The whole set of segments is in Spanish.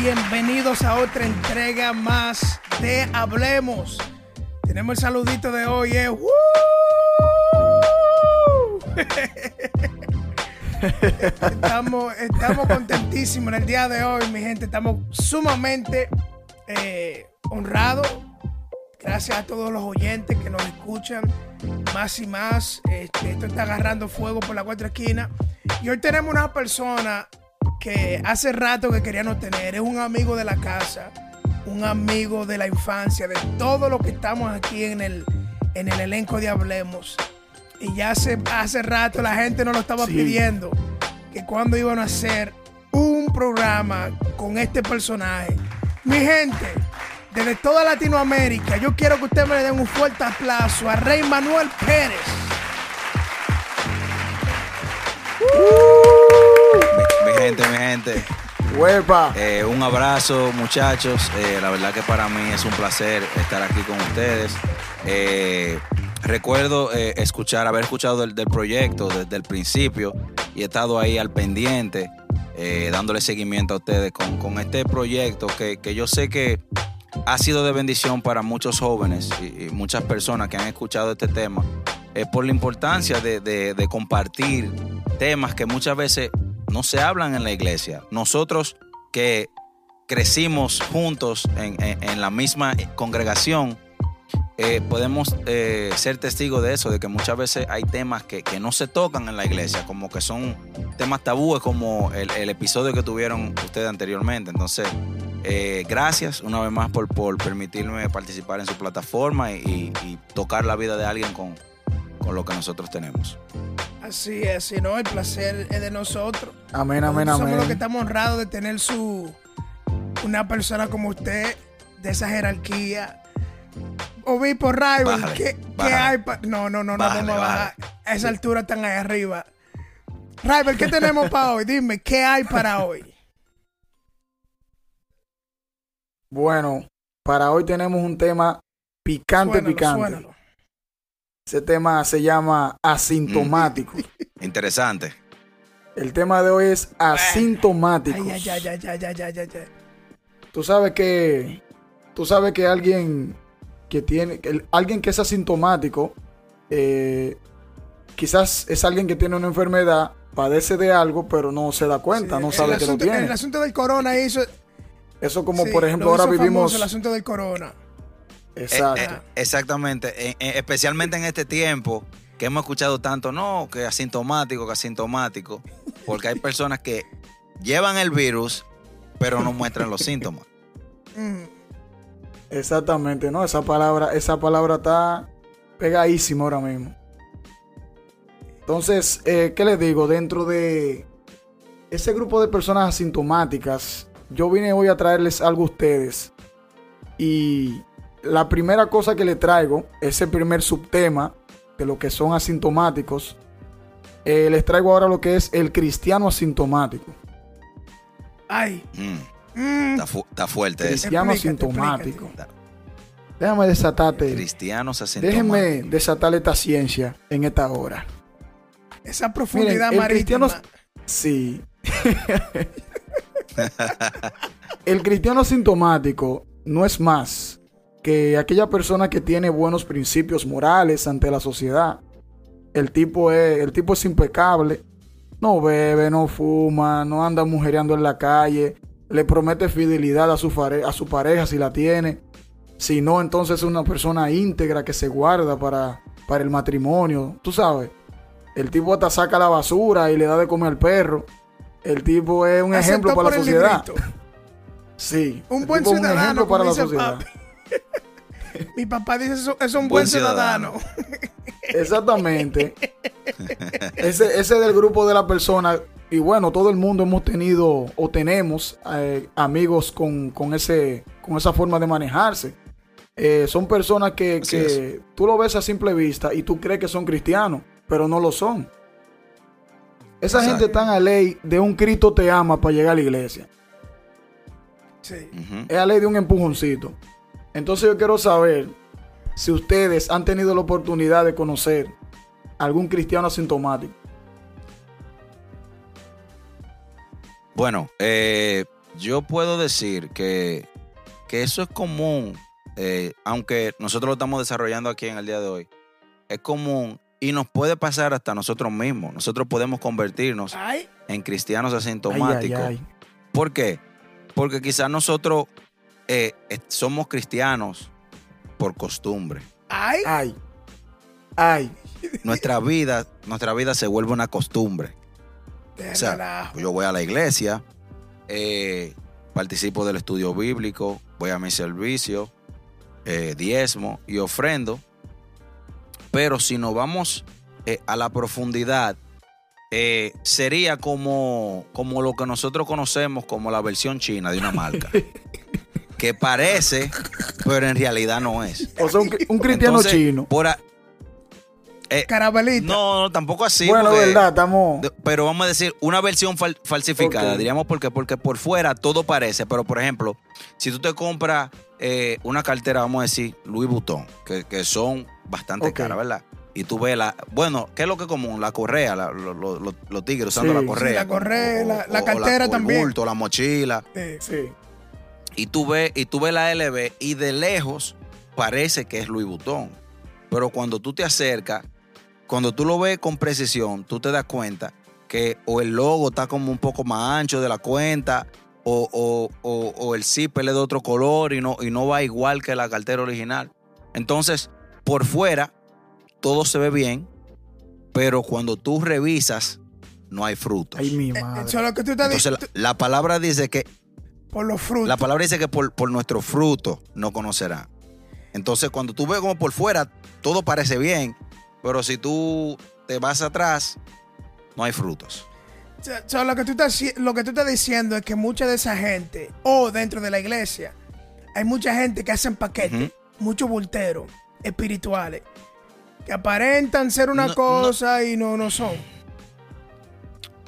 Bienvenidos a otra entrega más de Hablemos. Tenemos el saludito de hoy, eh. Estamos, estamos contentísimos en el día de hoy, mi gente. Estamos sumamente eh, honrados. Gracias a todos los oyentes que nos escuchan más y más. Este, esto está agarrando fuego por la cuatro esquinas. Y hoy tenemos una persona que hace rato que queríamos tener. Es un amigo de la casa, un amigo de la infancia, de todo lo que estamos aquí en el, en el elenco de Hablemos. Y ya hace, hace rato la gente nos lo estaba Sí. pidiendo que cuando iban a hacer un programa con este personaje. Mi gente, desde toda Latinoamérica, yo quiero que ustedes me den un fuerte aplauso a Rey Manuel Pérez. Mi, mi gente, mi gente, Huepa. eh, un abrazo muchachos. Eh, la verdad que para mí es un placer estar aquí con ustedes. Eh, recuerdo escuchar, haber escuchado del, del proyecto desde el principio y he estado ahí al pendiente, dándole seguimiento a ustedes con, con este proyecto que, que yo sé que ha sido de bendición para muchos jóvenes y, y muchas personas que han escuchado este tema, eh, por la importancia de, de- de compartir temas que muchas veces no se hablan en la iglesia. Nosotros que crecimos juntos en, en- la misma congregación, eh, podemos eh, ser testigos de eso, de que muchas veces hay temas que, que no se tocan en la iglesia, como que son temas tabúes, como el, el episodio que tuvieron ustedes anteriormente. Entonces, eh, gracias una vez más por, por permitirme participar en su plataforma y, y- y tocar la vida de alguien con, con lo que nosotros tenemos. Así es, si no, el placer es de nosotros. Amén, amén, Somos los que amén. estamos honrados de tener su una persona como usted, de esa jerarquía. Obispo Rival, Bájale, ¿qué, qué hay pa- No, no, no, no Bájale, vamos a bajar. A esa altura están ahí arriba. Rival, ¿qué tenemos para hoy? Dime, ¿qué hay para hoy? Bueno, para hoy tenemos un tema picante, Suénalo, picante. suénalo. Ese tema se llama asintomático. Interesante. El tema de hoy es asintomáticos. Ay, ay, ay, ay, ay, ay, ay, ay. Tú sabes que tú sabes que alguien que tiene que el- alguien que es asintomático eh, quizás es alguien que tiene una enfermedad, padece de algo, pero no se da cuenta, Sí, no sabe que lo tiene. El asunto del corona hizo. Eso como sí, por ejemplo lo ahora hizo vivimos famoso el asunto del corona. Exacto. Eh, eh, exactamente. Eh, eh, especialmente en este tiempo que hemos escuchado tanto, no, que asintomático, que asintomático, porque hay personas que llevan el virus, pero no muestran los síntomas. Mm. Exactamente, ¿no? Esa palabra, esa palabra está pegadísima ahora mismo. Entonces, eh, ¿qué les digo? Dentro de ese grupo de personas asintomáticas, yo vine hoy a traerles algo a ustedes. Y la primera cosa que le traigo, ese primer subtema de lo que son asintomáticos, eh, les traigo ahora lo que es el cristiano asintomático. Ay. Mm, mm. está, fu- está fuerte eso. Cristiano Explícate, asintomático. explícate. Déjame desatarte. Cristianos asintomáticos. Déjenme desatarle esta ciencia en esta hora. Esa profundidad el marítima. cristiano- Sí. el cristiano asintomático no es más que aquella persona que tiene buenos principios morales ante la sociedad. El tipo es, el tipo es impecable. No bebe, no fuma, no anda mujereando en la calle. Le promete fidelidad a su, a su pareja si la tiene. Si no, entonces es una persona íntegra que se guarda para, para el matrimonio. Tú sabes. El tipo hasta saca la basura y le da de comer al perro. El tipo es un Aceptó ejemplo para la sociedad. librito. Sí. Un buen un ejemplo para la sociedad. papi. Mi papá dice eso, es un buen, Buen ciudadano. ciudadano. Exactamente. ese, ese del grupo de la persona y bueno, todo el mundo hemos tenido o tenemos eh, amigos con, con ese, con esa forma de manejarse. Eh, son personas que, que tú lo ves a simple vista y tú crees que son cristianos, pero no lo son. Esa Exacto. gente está a ley de un Cristo te ama para llegar a la iglesia. Sí. Es a ley de un empujoncito. Entonces yo quiero saber si ustedes han tenido la oportunidad de conocer algún cristiano asintomático. Bueno, eh, yo puedo decir que, que eso es común, eh, aunque nosotros lo estamos desarrollando aquí en el día de hoy. Es común y nos puede pasar hasta nosotros mismos. Nosotros podemos convertirnos Ay, en cristianos asintomáticos. ay, ay. ¿Por qué? Porque quizás nosotros eh, eh, somos cristianos por costumbre. ay, Ay. Ay. Nuestra vida, nuestra vida se vuelve una costumbre. de O sea, relajo. yo voy a la iglesia, eh, participo del estudio bíblico, voy a mi servicio, eh, diezmo y ofrendo. Pero si nos vamos eh, a la profundidad, eh, sería como, como lo que nosotros conocemos como la versión china de una marca. que parece, pero en realidad no es. O sea, un, un cristiano Entonces, chino. por a- eh, Carabelita. no, no, tampoco así. bueno, porque- verdad, estamos. Pero vamos a decir, una versión fal- falsificada, Ok. diríamos porque, porque por fuera todo parece, pero por ejemplo, si tú te compras eh, una cartera, vamos a decir, Louis Vuitton, que, que son bastante caras, ¿verdad? Y tú ves la, bueno, ¿qué es lo que es común? La correa, la- lo- lo- lo- los tigres usando Sí. la Sí, correa. la correa, o- la- o- la o cartera o el también. bulto, la mochila. Eh, Sí. Y tú ves, y tú ves la LB y de lejos parece que es Louis Vuitton. Pero cuando tú te acercas, cuando tú lo ves con precisión, tú te das cuenta que o el logo está como un poco más ancho de la cuenta, o, o- o- o el zipper es de otro color y no, y no va igual que la cartera original. Entonces, por fuera, todo se ve bien, pero cuando tú revisas, no hay frutos. Ay, mi madre. eso es lo que tú estás Entonces, la palabra dice que Por los frutos. la palabra dice que por, por nuestro fruto no conocerá. Entonces, cuando tú ves como por fuera, todo parece bien, pero si tú te vas atrás, no hay frutos. Lo, que tú estás, lo que tú estás diciendo es que mucha de esa gente, o dentro de la iglesia, hay mucha gente que hacen paquetes, muchos bulteros espirituales, que aparentan ser una No, cosa y no, no son.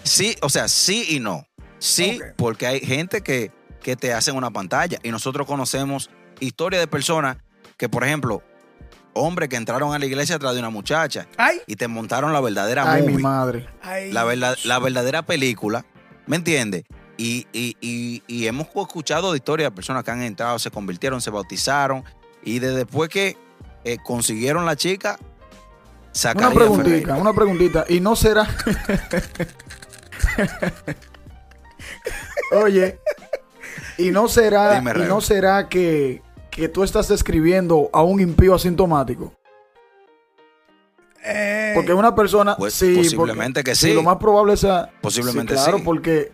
Sí, o sea, sí y no. Sí, porque hay gente que, que te hacen una pantalla y nosotros conocemos historias de personas que, por ejemplo, hombres que entraron a la iglesia atrás de una muchacha Ay, y te montaron la verdadera Ay, mi madre. ay. la, verdad, la verdadera película, ¿me entiendes? Y, y- y- y hemos escuchado de historias de personas que han entrado, se convirtieron, se bautizaron, y de después que eh, consiguieron la chica, Una sacaron preguntita, una preguntita. ¿Y no será? Oye, ¿y no será, Dime, ¿y no será que, que tú estás describiendo a un impío asintomático? Eh, Porque una persona. Pues, sí, posiblemente porque- que sí. Lo más probable sea. Posiblemente sí. Claro, sí. porque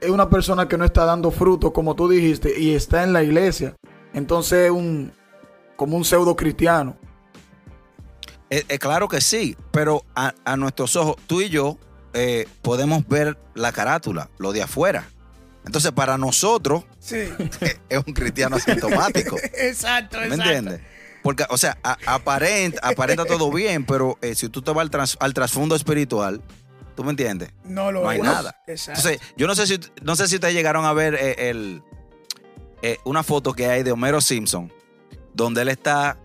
es una persona que no está dando fruto, como tú dijiste, y está en la iglesia. Entonces es un. como un pseudo cristiano. Eh, eh, claro que sí, pero a, a nuestros ojos, tú y yo eh, podemos ver la carátula, lo de afuera. Entonces, para nosotros, sí. eh, es un cristiano asintomático. exacto, ¿Me exacto. entiendes? Porque, o sea, a- aparenta, aparenta todo bien, pero eh, si tú te vas al, al trasfondo espiritual, ¿tú me entiendes? No lo No hay es. nada. Exacto. Entonces, yo no sé si, no sé si ustedes llegaron a ver eh, el, eh, una foto que hay de Homero Simpson, donde él está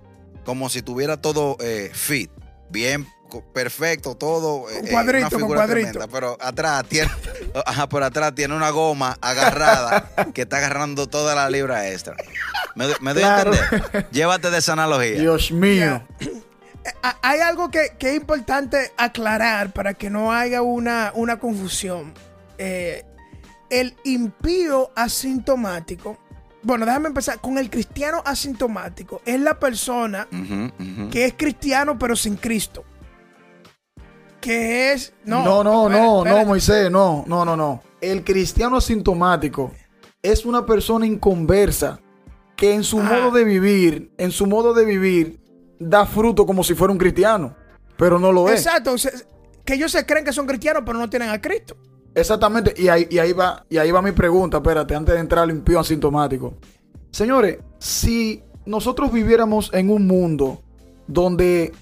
como si tuviera todo fit, bien, perfecto, todo. eh, cuadrito, una figura cuadrito. tremenda, pero atrás tiene, ajá, por atrás tiene una goma agarrada que está agarrando toda la libra extra. ¿Me, doy- me doy Claro. a entender? Llévate de esa analogía. Dios mío. Ah, Hay algo que, que es importante aclarar para que no haya una, una confusión. Eh, el impío asintomático, bueno, déjame empezar con el cristiano asintomático. Es la persona que es cristiano pero sin Cristo. Que es... No, No, no, espera, no, espera. no, Moisés, no, no, no, no. El cristiano asintomático es una persona inconversa que en su modo de vivir, en su modo de vivir, da fruto como si fuera un cristiano, pero no lo es. Exacto, que ellos se creen que son cristianos pero no tienen a Cristo. Exactamente, y ahí, y ahí va, y ahí va mi pregunta, espérate, antes de entrar al impío asintomático. Señores, si nosotros viviéramos en un mundo donde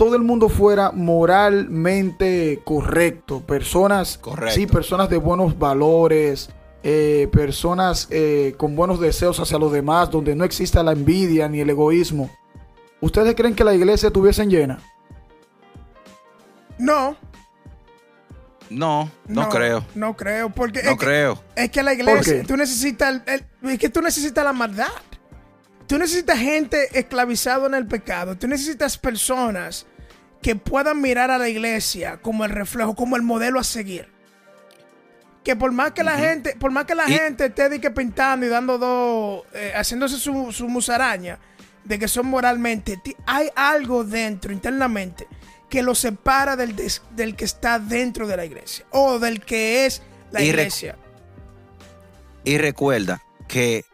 todo el mundo fuera moralmente correcto, personas, Correcto. sí, personas de buenos valores, eh, personas eh, con buenos deseos hacia los demás, donde no exista la envidia ni el egoísmo. ¿Ustedes creen que la iglesia estuviese llena? No, No, no, creo. No creo, porque No es, que, creo. es que la ¿Por iglesia, tú necesitas, el- el- es que tú necesitas la maldad. Tú necesitas gente esclavizada en el pecado. Tú necesitas personas que puedan mirar a la iglesia como el reflejo, como el modelo a seguir. Que por más que la gente, por más que la Y- gente esté de que pintando y dando dos, eh, haciéndose su, su musaraña, de que son moralmente, hay algo dentro, internamente, que lo separa del, des- del que está dentro de la iglesia o del que es la Y iglesia. Y recuerda que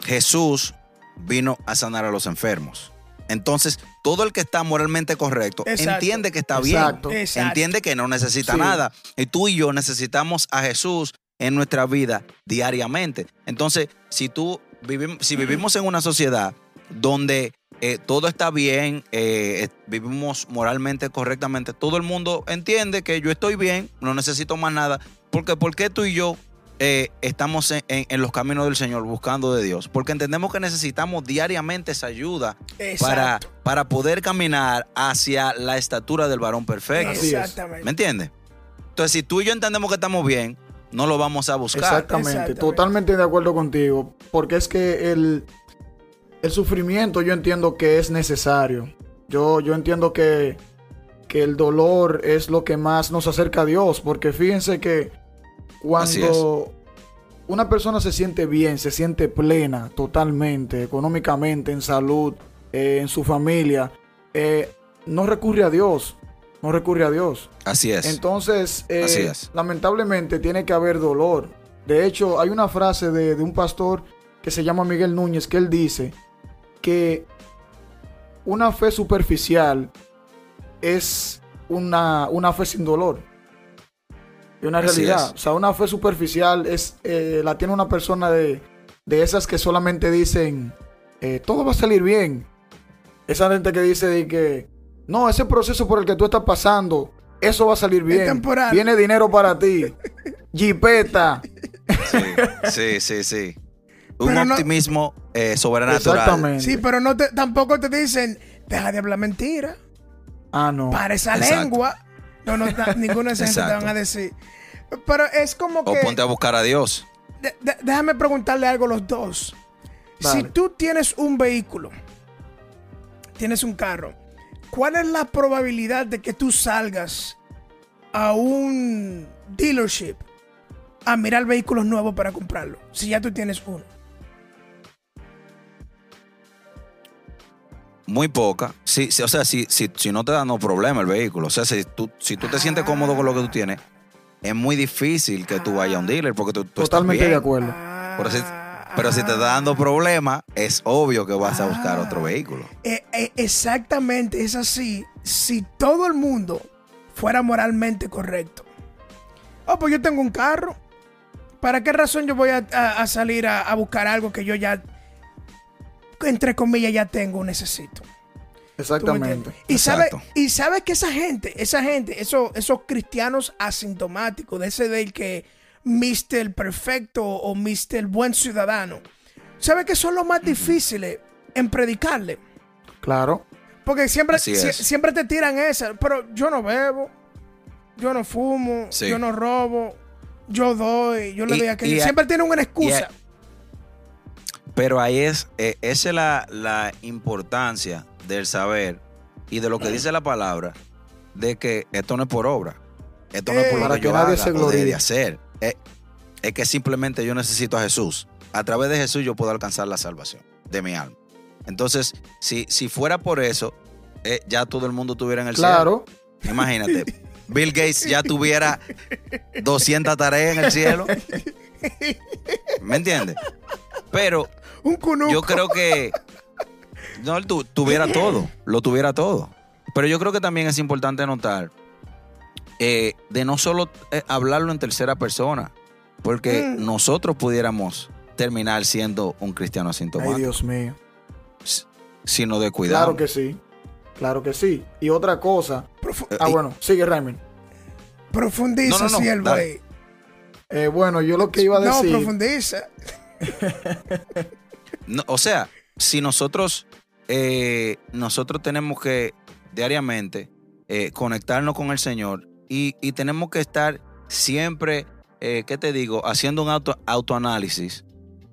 Jesús vino a sanar a los enfermos. Entonces, todo el que está moralmente correcto Exacto. entiende que está Exacto. bien. Exacto. Entiende que no necesita Sí. nada. Y tú y yo necesitamos a Jesús en nuestra vida diariamente. Entonces, si tú vivimos, si vivimos en una sociedad donde eh, todo está bien, eh, eh, vivimos moralmente correctamente, todo el mundo entiende que yo estoy bien, no necesito más nada. Porque, ¿por qué tú y yo eh, estamos en, en- en los caminos del Señor buscando de Dios? Porque entendemos que necesitamos diariamente esa ayuda para, para poder caminar hacia la estatura del varón perfecto. Así es. Exactamente. ¿Me entiendes? Entonces, si tú y yo entendemos que estamos bien, no lo vamos a buscar. Exactamente, Exactamente. totalmente de acuerdo contigo, porque es que el, el sufrimiento yo entiendo que es necesario. Yo, yo entiendo que, que el dolor es lo que más nos acerca a Dios, porque fíjense que cuando una persona se siente bien, se siente plena totalmente, económicamente, en salud, eh, en su familia, eh, no recurre a Dios, no recurre a Dios. Así es. Entonces, eh, Así es. lamentablemente tiene que haber dolor. De hecho, hay una frase de, de un pastor que se llama Miguel Núñez que él dice que una fe superficial es una, una fe sin dolor. Es una Así realidad. es. O sea, una fe superficial es eh, la tiene una persona de, de esas que solamente dicen eh, todo va a salir bien. Esa gente que dice de que no, ese proceso por el que tú estás pasando, eso va a salir bien. temporal. Viene dinero para ti. Jipeta. Sí, sí, sí, sí. Un no- optimismo eh, sobrenatural. Exactamente. Sí, pero no te- tampoco te dicen, deja de hablar mentira, Ah, no. para esa Exacto. lengua. No, no, ninguna de esas gente te van a decir. Pero es como O que... ponte a buscar a Dios. de- de- déjame preguntarle algo a los dos. Si tú tienes un vehículo, tienes un carro, ¿cuál es la probabilidad de que tú salgas a un dealership a mirar vehículos nuevos para comprarlo? Si ya tú tienes uno. Muy poca. Sí, sí, o sea, si, si, si no te da no problema el vehículo. O sea, si tú, si tú te sientes cómodo con lo que tú tienes, es muy difícil que tú vayas a un dealer porque tú, tú estás Totalmente bien. de acuerdo. Pero si, pero si te está dando problemas, es obvio que vas a buscar otro vehículo. Eh, eh, exactamente, es así. Si todo el mundo fuera moralmente correcto. Oh, pues yo tengo un carro. ¿Para qué razón yo voy a, a- a salir a, a buscar algo que yo ya, entre comillas, ya tengo o necesito? ¿Tú me Exactamente. Y sabes y sabe que esa gente, esa gente, esos, esos cristianos asintomáticos, de ese del que Mr. Perfecto o Mr. Buen Ciudadano, ¿sabe que son los más difíciles en predicarle? Claro. Porque siempre, sie- siempre te tiran esa. Pero yo no bebo, yo no fumo, Sí. yo no robo, yo doy, yo le Y- doy a aquello. Siempre tienen una excusa. Pero ahí es, eh, esa es la, la importancia del saber y de lo que dice la palabra, de que esto no es por obra. Esto no es por Eh. lo Para que que yo nadie haga se o debería hacer. Es, es que simplemente yo necesito a Jesús. A través de Jesús yo puedo alcanzar la salvación de mi alma. Entonces, si, si fuera por eso, eh, ya todo el mundo estuviera en el Claro. cielo. Imagínate. Bill Gates ya tuviera 200 tareas en el cielo. ¿Me entiendes? Pero un cunuco. yo creo que no tu- tuviera todo, lo tuviera todo. Pero yo creo que también es importante notar eh, de no solo eh, hablarlo en tercera persona, porque Mm. nosotros pudiéramos terminar siendo un cristiano Ay, asintomático, Dios mío. sino de cuidado. Claro que sí. Claro que sí. Y otra cosa. Profu- Ah, y- bueno, sigue Raymond. profundiza, No, no, no, siervo dale. ahí. Eh, bueno, yo lo que iba a No, decir. profundiza. No, o sea, si nosotros, eh, nosotros tenemos que diariamente eh, conectarnos con el Señor y, y tenemos que estar siempre, eh, ¿qué te digo?, haciendo un auto, autoanálisis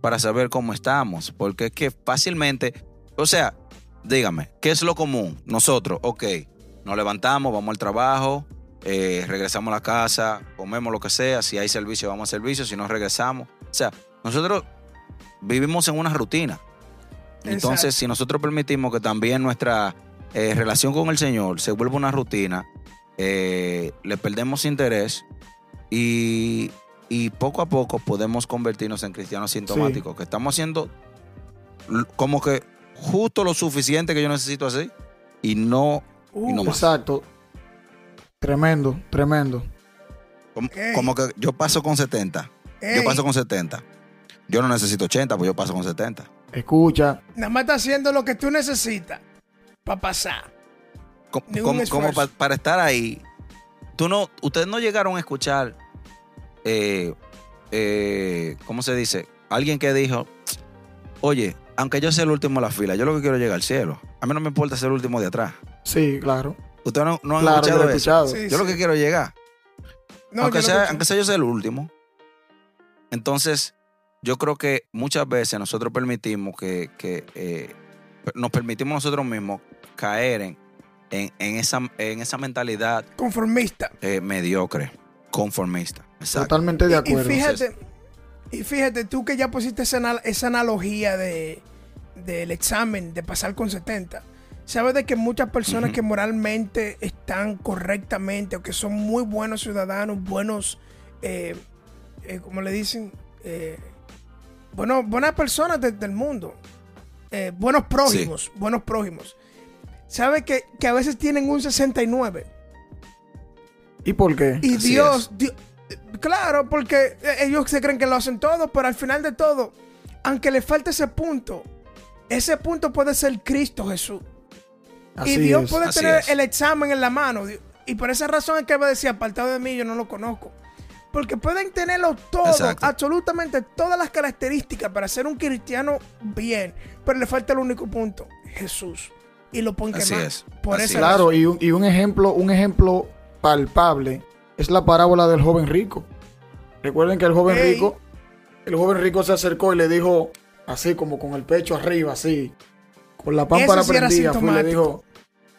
para saber cómo estamos, porque es que fácilmente, o sea, dígame, ¿qué es lo común? Nosotros, ok, nos levantamos, vamos al trabajo, regresamos a la casa, comemos lo que sea, si hay servicio, vamos al servicio, si no regresamos. O sea, nosotros vivimos en una rutina. Entonces, Exacto. si nosotros permitimos que también nuestra eh, relación con el Señor se vuelva una rutina, eh, le perdemos interés y, y poco a poco podemos convertirnos en cristianos sintomáticos, que estamos haciendo como que justo lo suficiente que yo necesito así y no, y no más. Exacto. Tremendo, tremendo. Como, que yo paso con 70. Yo paso con 70. Yo no necesito 80, pues yo paso con 70. Escucha. Nada más está haciendo lo que tú necesitas para pasar. Como, esfuerzo. como pa- para estar ahí. Tú no, ustedes no llegaron a escuchar, eh, eh, ¿cómo se dice? Alguien que dijo, oye, aunque yo sea el último de la fila, yo lo que quiero es llegar al cielo. A mí no me importa ser el último de atrás. Sí, claro. Ustedes no, no han Claro, yo escuchado he eso. escuchado. Sí, Yo lo que quiero es llegar. No, aunque, yo sea, aunque sea yo sea el último. Entonces, yo creo que muchas veces nosotros permitimos que, que, eh, nos permitimos nosotros mismos caer en, en, en esa, en esa mentalidad Conformista. eh, mediocre, conformista. Exacto. Totalmente de acuerdo. Y fíjate, y fíjate, tú que ya pusiste esa, esa analogía de, del examen, de pasar con 70. Sabes de que muchas personas que moralmente están correctamente o que son muy buenos ciudadanos, buenos, eh, eh, ¿cómo le dicen? Eh, bueno, buenas personas de- del mundo, eh, buenos prójimos, buenos prójimos. ¿Sabes que, que a veces tienen un 69? ¿Y por qué? Y Dios, Dios- claro, porque eh, ellos se creen que lo hacen todo, pero al final de todo, aunque le falte ese punto, ese punto puede ser Cristo Jesús. Así y Dios es. puede Así tener es. el examen en la mano. Y por esa razón es que va a decir, apartado de mí, yo no lo conozco. Porque pueden tenerlo todo, Exacto. absolutamente todas las características para ser un cristiano bien, pero le falta el único punto, Jesús. Y lo ponen Así más. es, Por así. Claro, y un, y un ejemplo, un ejemplo palpable es la parábola del joven rico. Recuerden que el joven Ey. rico, el joven rico se acercó y le dijo, así como con el pecho arriba, así, con la pámpara sí prendida, fue y le dijo,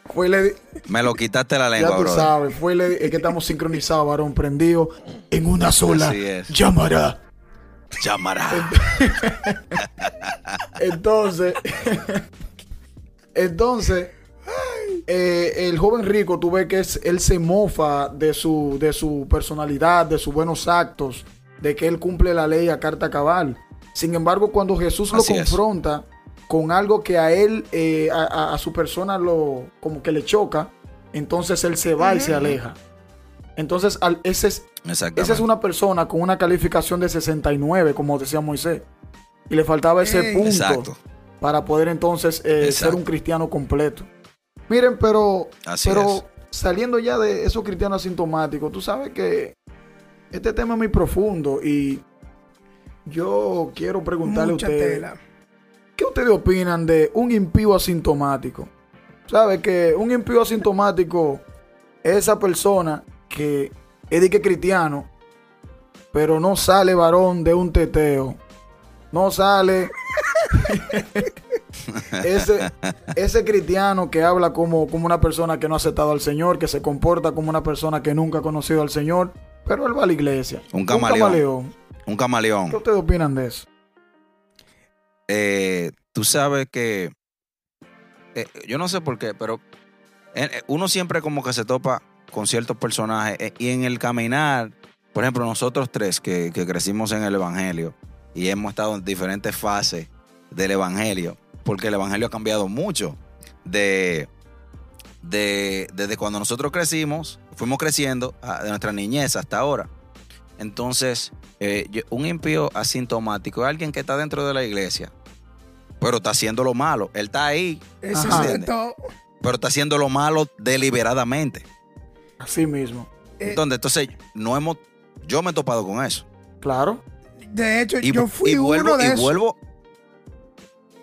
fue le Me lo quitaste la lengua, ya tú sabes, fue le di- es que estamos sincronizados, varón, prendido en una sola es. llamará. Llamará. Entonces, entonces, eh, el joven rico, tú ves que es- él se mofa de su, de su personalidad, de sus buenos actos, de que él cumple la ley a carta cabal. Sin embargo, cuando Jesús lo Así confronta con algo que a él, eh, a, a- a su persona, lo, como que le choca, entonces él se va y se aleja. Entonces, al- ese es, esa es una persona con una calificación de 69, como decía Moisés. Y le faltaba ese punto Exacto. para poder entonces eh, ser un cristiano completo. Miren, pero, Así pero es. saliendo ya de esos cristianos asintomáticos, tú sabes que este tema es muy profundo y yo quiero preguntarle Mucha a ustedes, tela. ¿Qué ustedes opinan de un impío asintomático? ¿Sabe que un impío asintomático es esa persona que es de que cristiano, pero no sale varón de un teteo? No sale ese, ese cristiano que habla como, como una persona que no ha aceptado al Señor, que se comporta como una persona que nunca ha conocido al Señor, pero él va a la iglesia. Un camaleón. Un ¿Qué camaleón. ustedes opinan de eso? Eh, tú sabes que. eh, yo no sé por qué, pero eh, uno siempre como que se topa con ciertos personajes y en el caminar, por ejemplo, nosotros tres que, que crecimos en el Evangelio y hemos estado en diferentes fases del Evangelio, porque el Evangelio ha cambiado mucho de, de- desde cuando nosotros crecimos, fuimos creciendo de nuestra niñez hasta ahora. Entonces, un impío asintomático es alguien que está dentro de la iglesia, pero está haciendo lo malo. Él está ahí, Eso es todo. pero está haciendo lo malo deliberadamente. Así mismo. Eh, Entonces, entonces no hemos, yo me he topado con eso. Claro. De hecho, Y, yo fui y vuelvo, uno de y vuelvo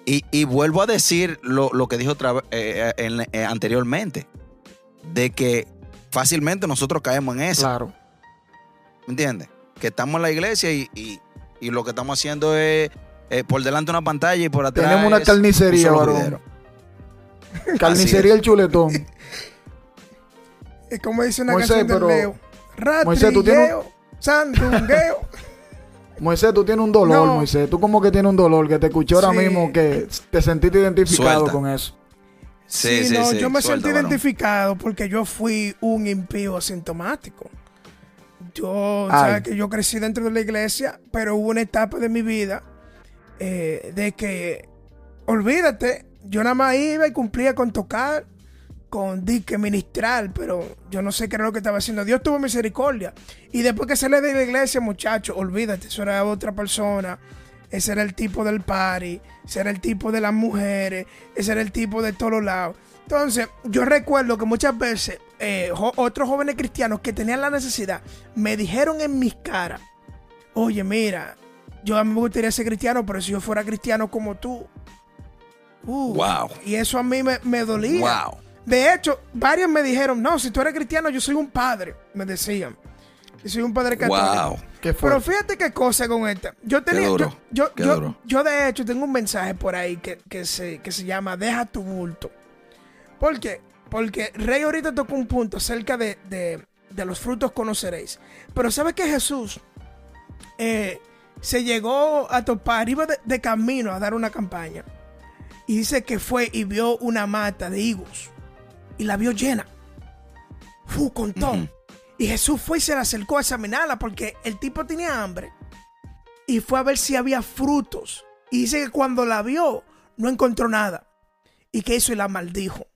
y, y vuelvo a decir lo, lo que otra vez eh, eh, en- eh, anteriormente, de que fácilmente nosotros caemos en eso. Claro. ¿Me entiendes? Que estamos en la iglesia y, y- y lo que estamos haciendo es eh, por delante una pantalla y por atrás. Tenemos una carnicería, un varón. Carnicería el chuletón. Es como dice una Moisés, canción del pero- Leo. Moisés, tú tienes sandungueo. Moisés, tú tienes un dolor, No. Moisés. Tú como que tienes un dolor que te escuché ahora Sí. mismo que te sentiste identificado Suelta. con eso. Sí, Sí, sí, no, sí. yo me Suelta, sentí varón. identificado porque yo fui un impío asintomático. Yo, Ay. sabes que yo crecí dentro de la iglesia, pero hubo una etapa de mi vida eh, de que, olvídate, yo nada más iba y cumplía con tocar, con dique ministrar, pero yo no sé qué era lo que estaba haciendo. Dios tuvo misericordia. Y después que salí de la iglesia, muchacho, olvídate, eso era otra persona. Ese era el tipo del party, ese era el tipo de las mujeres, ese era el tipo de todos lados. Entonces, yo recuerdo que muchas veces eh, otros jóvenes cristianos que tenían la necesidad me dijeron en mis caras, oye, mira, yo a mí me gustaría ser cristiano, pero si yo fuera cristiano como tú. uh, Wow. Y eso a mí me, me dolía. Wow. De hecho, varios me dijeron, no, si tú eres cristiano, yo soy un padre, me decían. Yo soy un padre católico. Wow. ¿Qué fue? Pero fíjate qué cosa con esta. Yo tenía. duro, yo, yo, qué yo- duro. yo, de hecho tengo un mensaje por ahí que, que se, que se llama Deja tu bulto. ¿Por qué? Porque Rey ahorita tocó un punto acerca de, de- de los frutos conoceréis. Pero ¿sabes que Jesús eh, se llegó a topar, iba de, de camino a dar una campaña. Y dice que fue y vio una mata de higos. Y la vio llena. Fu, contó. Ujú. Y Jesús fue y se le acercó a examinarla porque el tipo tenía hambre. Y fue a ver si había frutos. Y dice que cuando la vio, no encontró nada. Y que hizo y la maldijo.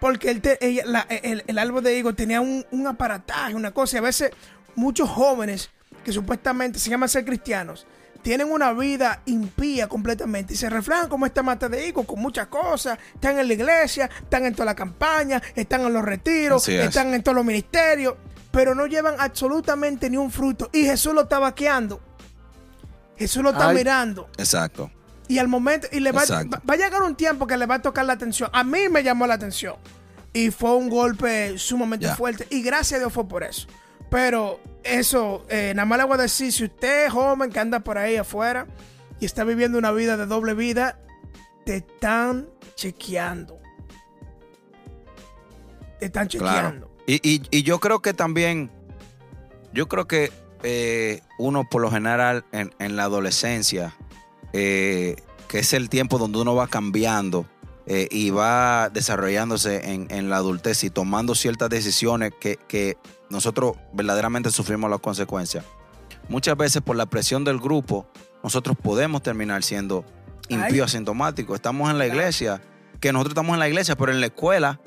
Porque el, te- ella- la- el- el árbol de higo tenía un, un aparataje, una cosa. Y a veces muchos jóvenes que supuestamente se llaman ser cristianos tienen una vida impía completamente y se reflejan como esta mata de higo con muchas cosas. Están en la iglesia, están en toda la campaña, están en los retiros, es. están en todos los ministerios, pero no llevan absolutamente ni un fruto. Y Jesús lo está vaqueando. Jesús lo está Ay. mirando. Exacto. Y al momento, y le va, va- va a llegar un tiempo que le va a tocar la atención. A mí me llamó la atención. Y fue un golpe sumamente fuerte. Y gracias a Dios fue por eso. Pero eso, eh, nada más le voy a decir, si usted es joven que anda por ahí afuera y está viviendo una vida de doble vida, te están chequeando. Te están chequeando. Claro. Y, y- y yo creo que también, yo creo que eh, uno por lo general en, en la adolescencia, eh, que es el tiempo donde uno va cambiando eh, y va desarrollándose en, en la adultez y tomando ciertas decisiones que, que nosotros verdaderamente sufrimos las consecuencias. Muchas veces por la presión del grupo, nosotros podemos terminar siendo impíos asintomáticos. Estamos en la iglesia, que nosotros estamos en la iglesia, pero en la escuela,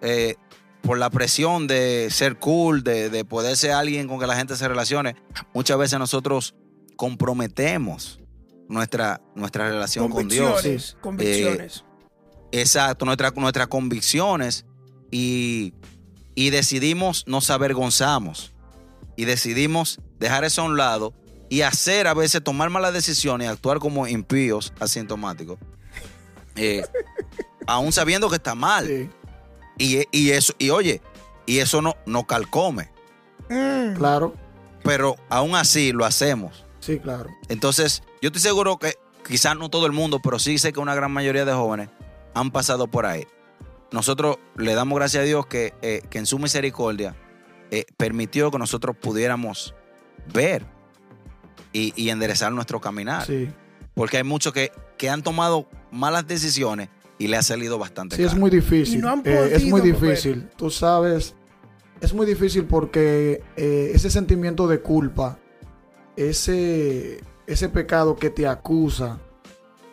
eh, por la presión de ser cool, de, de poder ser alguien con que la gente se relacione, muchas veces nosotros comprometemos nuestra, nuestra relación con Dios. Convicciones. Convicciones. Exacto, nuestra- nuestras convicciones y, y decidimos, nos avergonzamos y decidimos dejar eso a un lado y hacer a veces tomar malas decisiones y actuar como impíos asintomáticos, eh, aún sabiendo que está mal. Sí, Y, y eso, y oye, y eso no, no calcome, Mm. claro. pero aún así lo hacemos. Sí, claro. Entonces, yo estoy seguro que quizás no todo el mundo, pero sí sé que una gran mayoría de jóvenes han pasado por ahí. Nosotros le damos gracias a Dios que, eh, que en su misericordia eh, permitió que nosotros pudiéramos ver y, y enderezar nuestro caminar. Sí. Porque hay muchos que, que han tomado malas decisiones y le ha salido bastante Sí, es muy difícil. Y no han Eh, es muy difícil. Tú sabes, es muy difícil porque eh, ese sentimiento de culpa, ese, ese pecado que te acusa,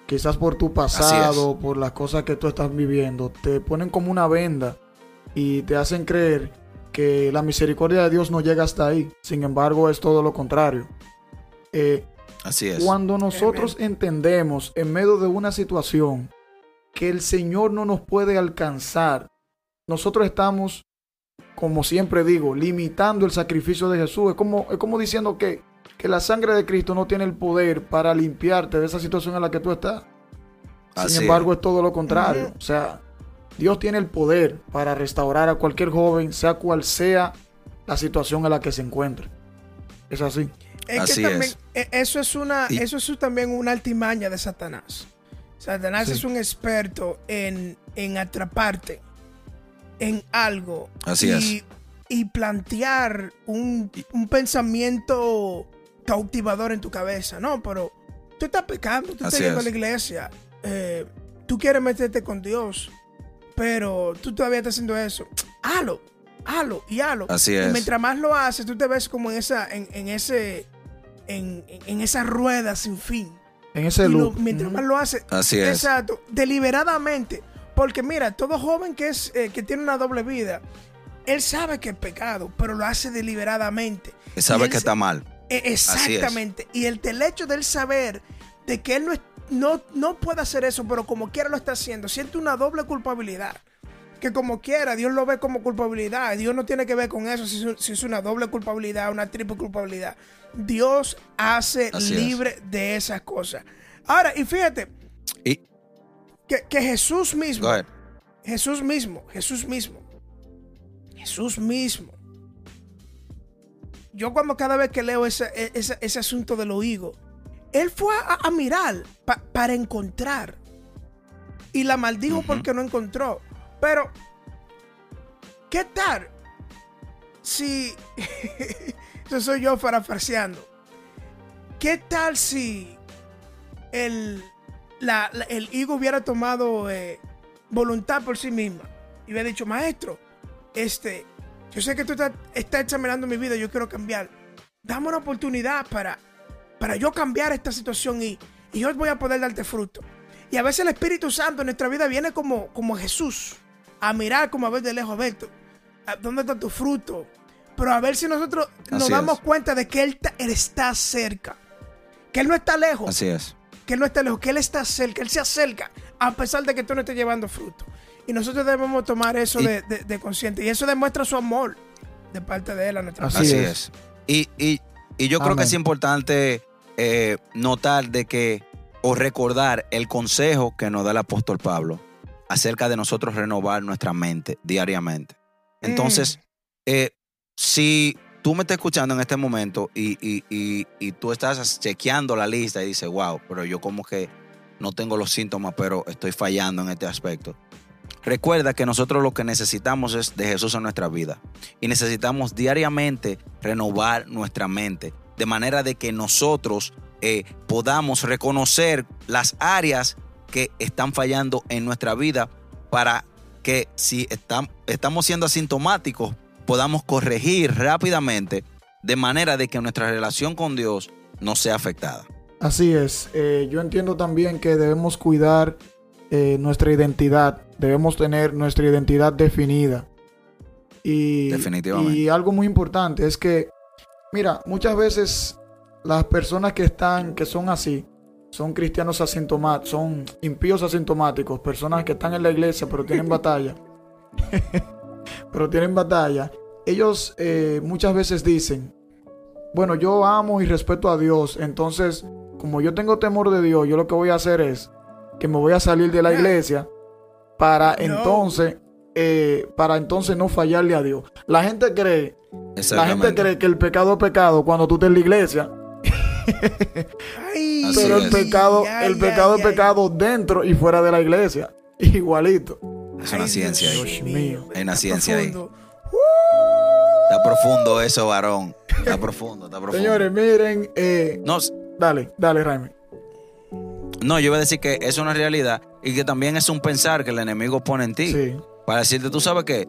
quizás por tu pasado, por las cosas que tú estás viviendo, te ponen como una venda y te hacen creer que la misericordia de Dios no llega hasta ahí. Sin embargo, es todo lo contrario. Eh, Así es. cuando nosotros entendemos en medio de una situación que el Señor no nos puede alcanzar, nosotros estamos, como siempre digo, limitando el sacrificio de Jesús. Es como, es como diciendo que, que la sangre de Cristo no tiene el poder para limpiarte de esa situación en la que tú estás. Así Sin embargo, es todo lo contrario. O sea, Dios tiene el poder para restaurar a cualquier joven, sea cual sea la situación en la que se encuentre. Es así. Es Así que también, es. eh, eso es una, Y- eso es también una altimaña de Satanás. Satanás Sí. es un experto en, en atraparte en algo Así y, y plantear un, un pensamiento cautivador en tu cabeza. No, pero tú estás pecando, tú estás yendo a la iglesia, eh, tú quieres meterte con Dios, pero tú todavía estás haciendo eso. Halo, halo y halo. Así Y es. mientras más lo haces, tú te ves como en esa, en, en ese, en, en- esa rueda sin fin. En ese Y lo- loop. mientras más lo haces, Así es. exacto, deliberadamente. Porque mira, todo joven que es, eh, que tiene una doble vida, él sabe que es pecado, pero lo hace deliberadamente. Que sabe Y él que se- está mal. Eh, Exactamente. Y el, el hecho de él saber de que él no, no, no puede hacer eso, pero como quiera lo está haciendo, siente una doble culpabilidad. Que como quiera, Dios lo ve como culpabilidad. Dios no tiene que ver con eso, si es, si es una doble culpabilidad, una triple culpabilidad. Dios hace Así es. libre de esas cosas. Ahora, y fíjate, Y, que, que Jesús mismo. Jesús mismo, Jesús mismo, Jesús mismo. Yo cuando cada vez que leo ese, e- ese, ese asunto de los higos, él fue a, a mirar pa- para encontrar. Y la maldijo porque no encontró. Pero, ¿qué tal si... Eso soy yo parafraseando. ¿Qué tal si el, la- la- el higo hubiera tomado eh, voluntad por sí misma y hubiera dicho, maestro, este, yo sé que tú estás, estás examinando mi vida, yo quiero cambiar. Dame una oportunidad para, para yo cambiar esta situación y, y yo voy a poder darte fruto. Y a veces el Espíritu Santo en nuestra vida viene como, como Jesús, a mirar como a ver de lejos, a ver, ¿dónde está tu fruto? Pero a ver si nosotros nos damos es. cuenta de que él, él está cerca, que Él no está lejos Así es. que Él no está lejos, que Él está cerca, Él se acerca, a pesar de que tú no estés llevando fruto. Y nosotros debemos tomar eso Y- de, de- de consciente. Y eso demuestra su amor de parte de Él a nuestra Así vida. Es. Y, y- y yo creo que es importante eh, notar de que, o recordar el consejo que nos da el apóstol Pablo acerca de nosotros renovar nuestra mente diariamente. Entonces, eh, si tú me estás escuchando en este momento y, y- y- y tú estás chequeando la lista y dices, wow, pero yo como que no tengo los síntomas, pero estoy fallando en este aspecto. Recuerda que nosotros lo que necesitamos es de Jesús en nuestra vida y necesitamos diariamente renovar nuestra mente de manera de que nosotros eh, podamos reconocer las áreas que están fallando en nuestra vida para que si estam- estamos siendo asintomáticos podamos corregir rápidamente de manera de que nuestra relación con Dios no sea afectada. Así es. Eh, yo entiendo también que debemos cuidar eh, nuestra identidad. Debemos tener nuestra identidad definida. Y, Definitivamente. y algo muy importante es que, mira, muchas veces las personas que están, que son así, son cristianos asintomáticos, son impíos asintomáticos, personas que están en la iglesia pero tienen batalla. pero tienen batalla. Ellos eh, muchas veces dicen, bueno, yo amo y respeto a Dios, entonces, como yo tengo temor de Dios, yo lo que voy a hacer es que me voy a salir de la iglesia para No. entonces, eh, para entonces no fallarle a Dios. La gente cree, la gente cree que el pecado es pecado cuando tú estás en la iglesia, Ay, pero el es. pecado, ay, el ay, pecado ay, es pecado dentro y fuera de la iglesia, igualito. Es una ay, ciencia Dios ahí. mío. Hay una está ciencia ahí. profundo. Está profundo eso, varón. Está profundo, está profundo. Señores, miren, eh, No, dale, dale, Raimi. no, yo voy a decir que es una realidad y que también es un pensar que el enemigo pone en ti. Sí. Para decirte, tú sabes que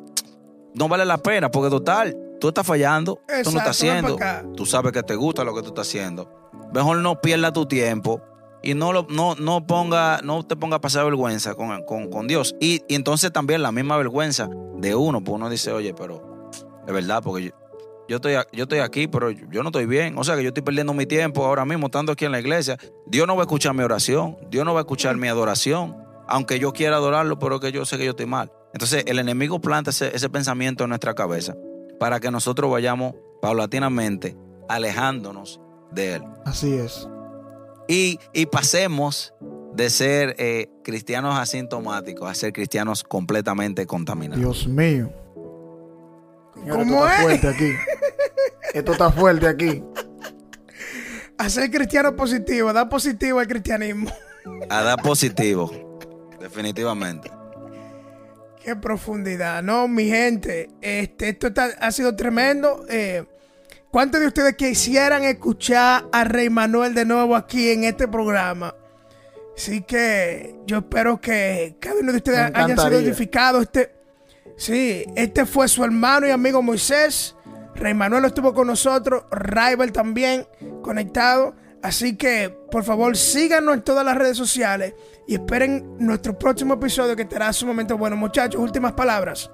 no vale la pena, porque total, tú estás fallando, tú no Exacto, estás haciendo, tú sabes que te gusta lo que tú estás haciendo. Mejor no pierdas tu tiempo y no, lo, no, no, ponga, no te ponga a pasar vergüenza con, con- con Dios. Y, y entonces también la misma vergüenza de uno, pues uno dice, oye, pero Es verdad, porque yo, yo estoy, yo estoy aquí, pero yo no estoy bien. O sea que yo estoy perdiendo mi tiempo ahora mismo estando aquí en la iglesia. Dios no va a escuchar mi oración. Dios no va a escuchar mi adoración. Aunque yo quiera adorarlo, pero que yo sé que yo estoy mal. Entonces el enemigo planta ese, ese pensamiento en nuestra cabeza para que nosotros vayamos paulatinamente alejándonos de él. Así es. Y, y pasemos de ser eh, cristianos asintomáticos a ser cristianos completamente contaminados. Dios mío. Señores, ¿Cómo esto está es? fuerte aquí. Esto está fuerte aquí. Hacer cristiano positivo, dar positivo al cristianismo. A dar positivo, definitivamente. Qué profundidad. No, mi gente, este, esto está- ha sido tremendo. Eh, ¿Cuántos de ustedes quisieran escuchar a Rey Manuel de nuevo aquí en este programa? Así que yo espero que cada uno de ustedes haya sido edificado. Este, sí, este fue su hermano y amigo Moisés. Rey Manuel estuvo con nosotros, Rival también conectado. Así que por favor síganos en todas las redes sociales y esperen nuestro próximo episodio que estará sumamente bueno. Muchachos, últimas palabras.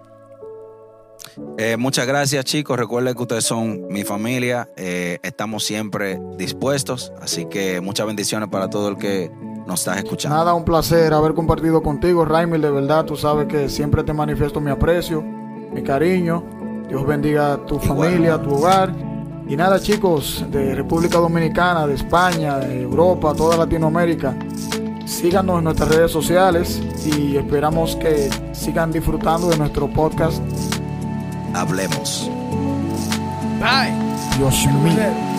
Eh, muchas gracias chicos, recuerden que ustedes son mi familia, eh, estamos siempre dispuestos, así que muchas bendiciones para todo el que nos está escuchando. Nada, un placer haber compartido contigo, Raimel. De verdad, tú sabes que siempre te manifiesto mi aprecio, mi cariño. Dios bendiga a tu familia, a tu hogar. Y nada chicos de República Dominicana, de España, de Europa, toda Latinoamérica, síganos en nuestras redes sociales y esperamos que sigan disfrutando de nuestro podcast. Hablemos. Bye. Dios mío.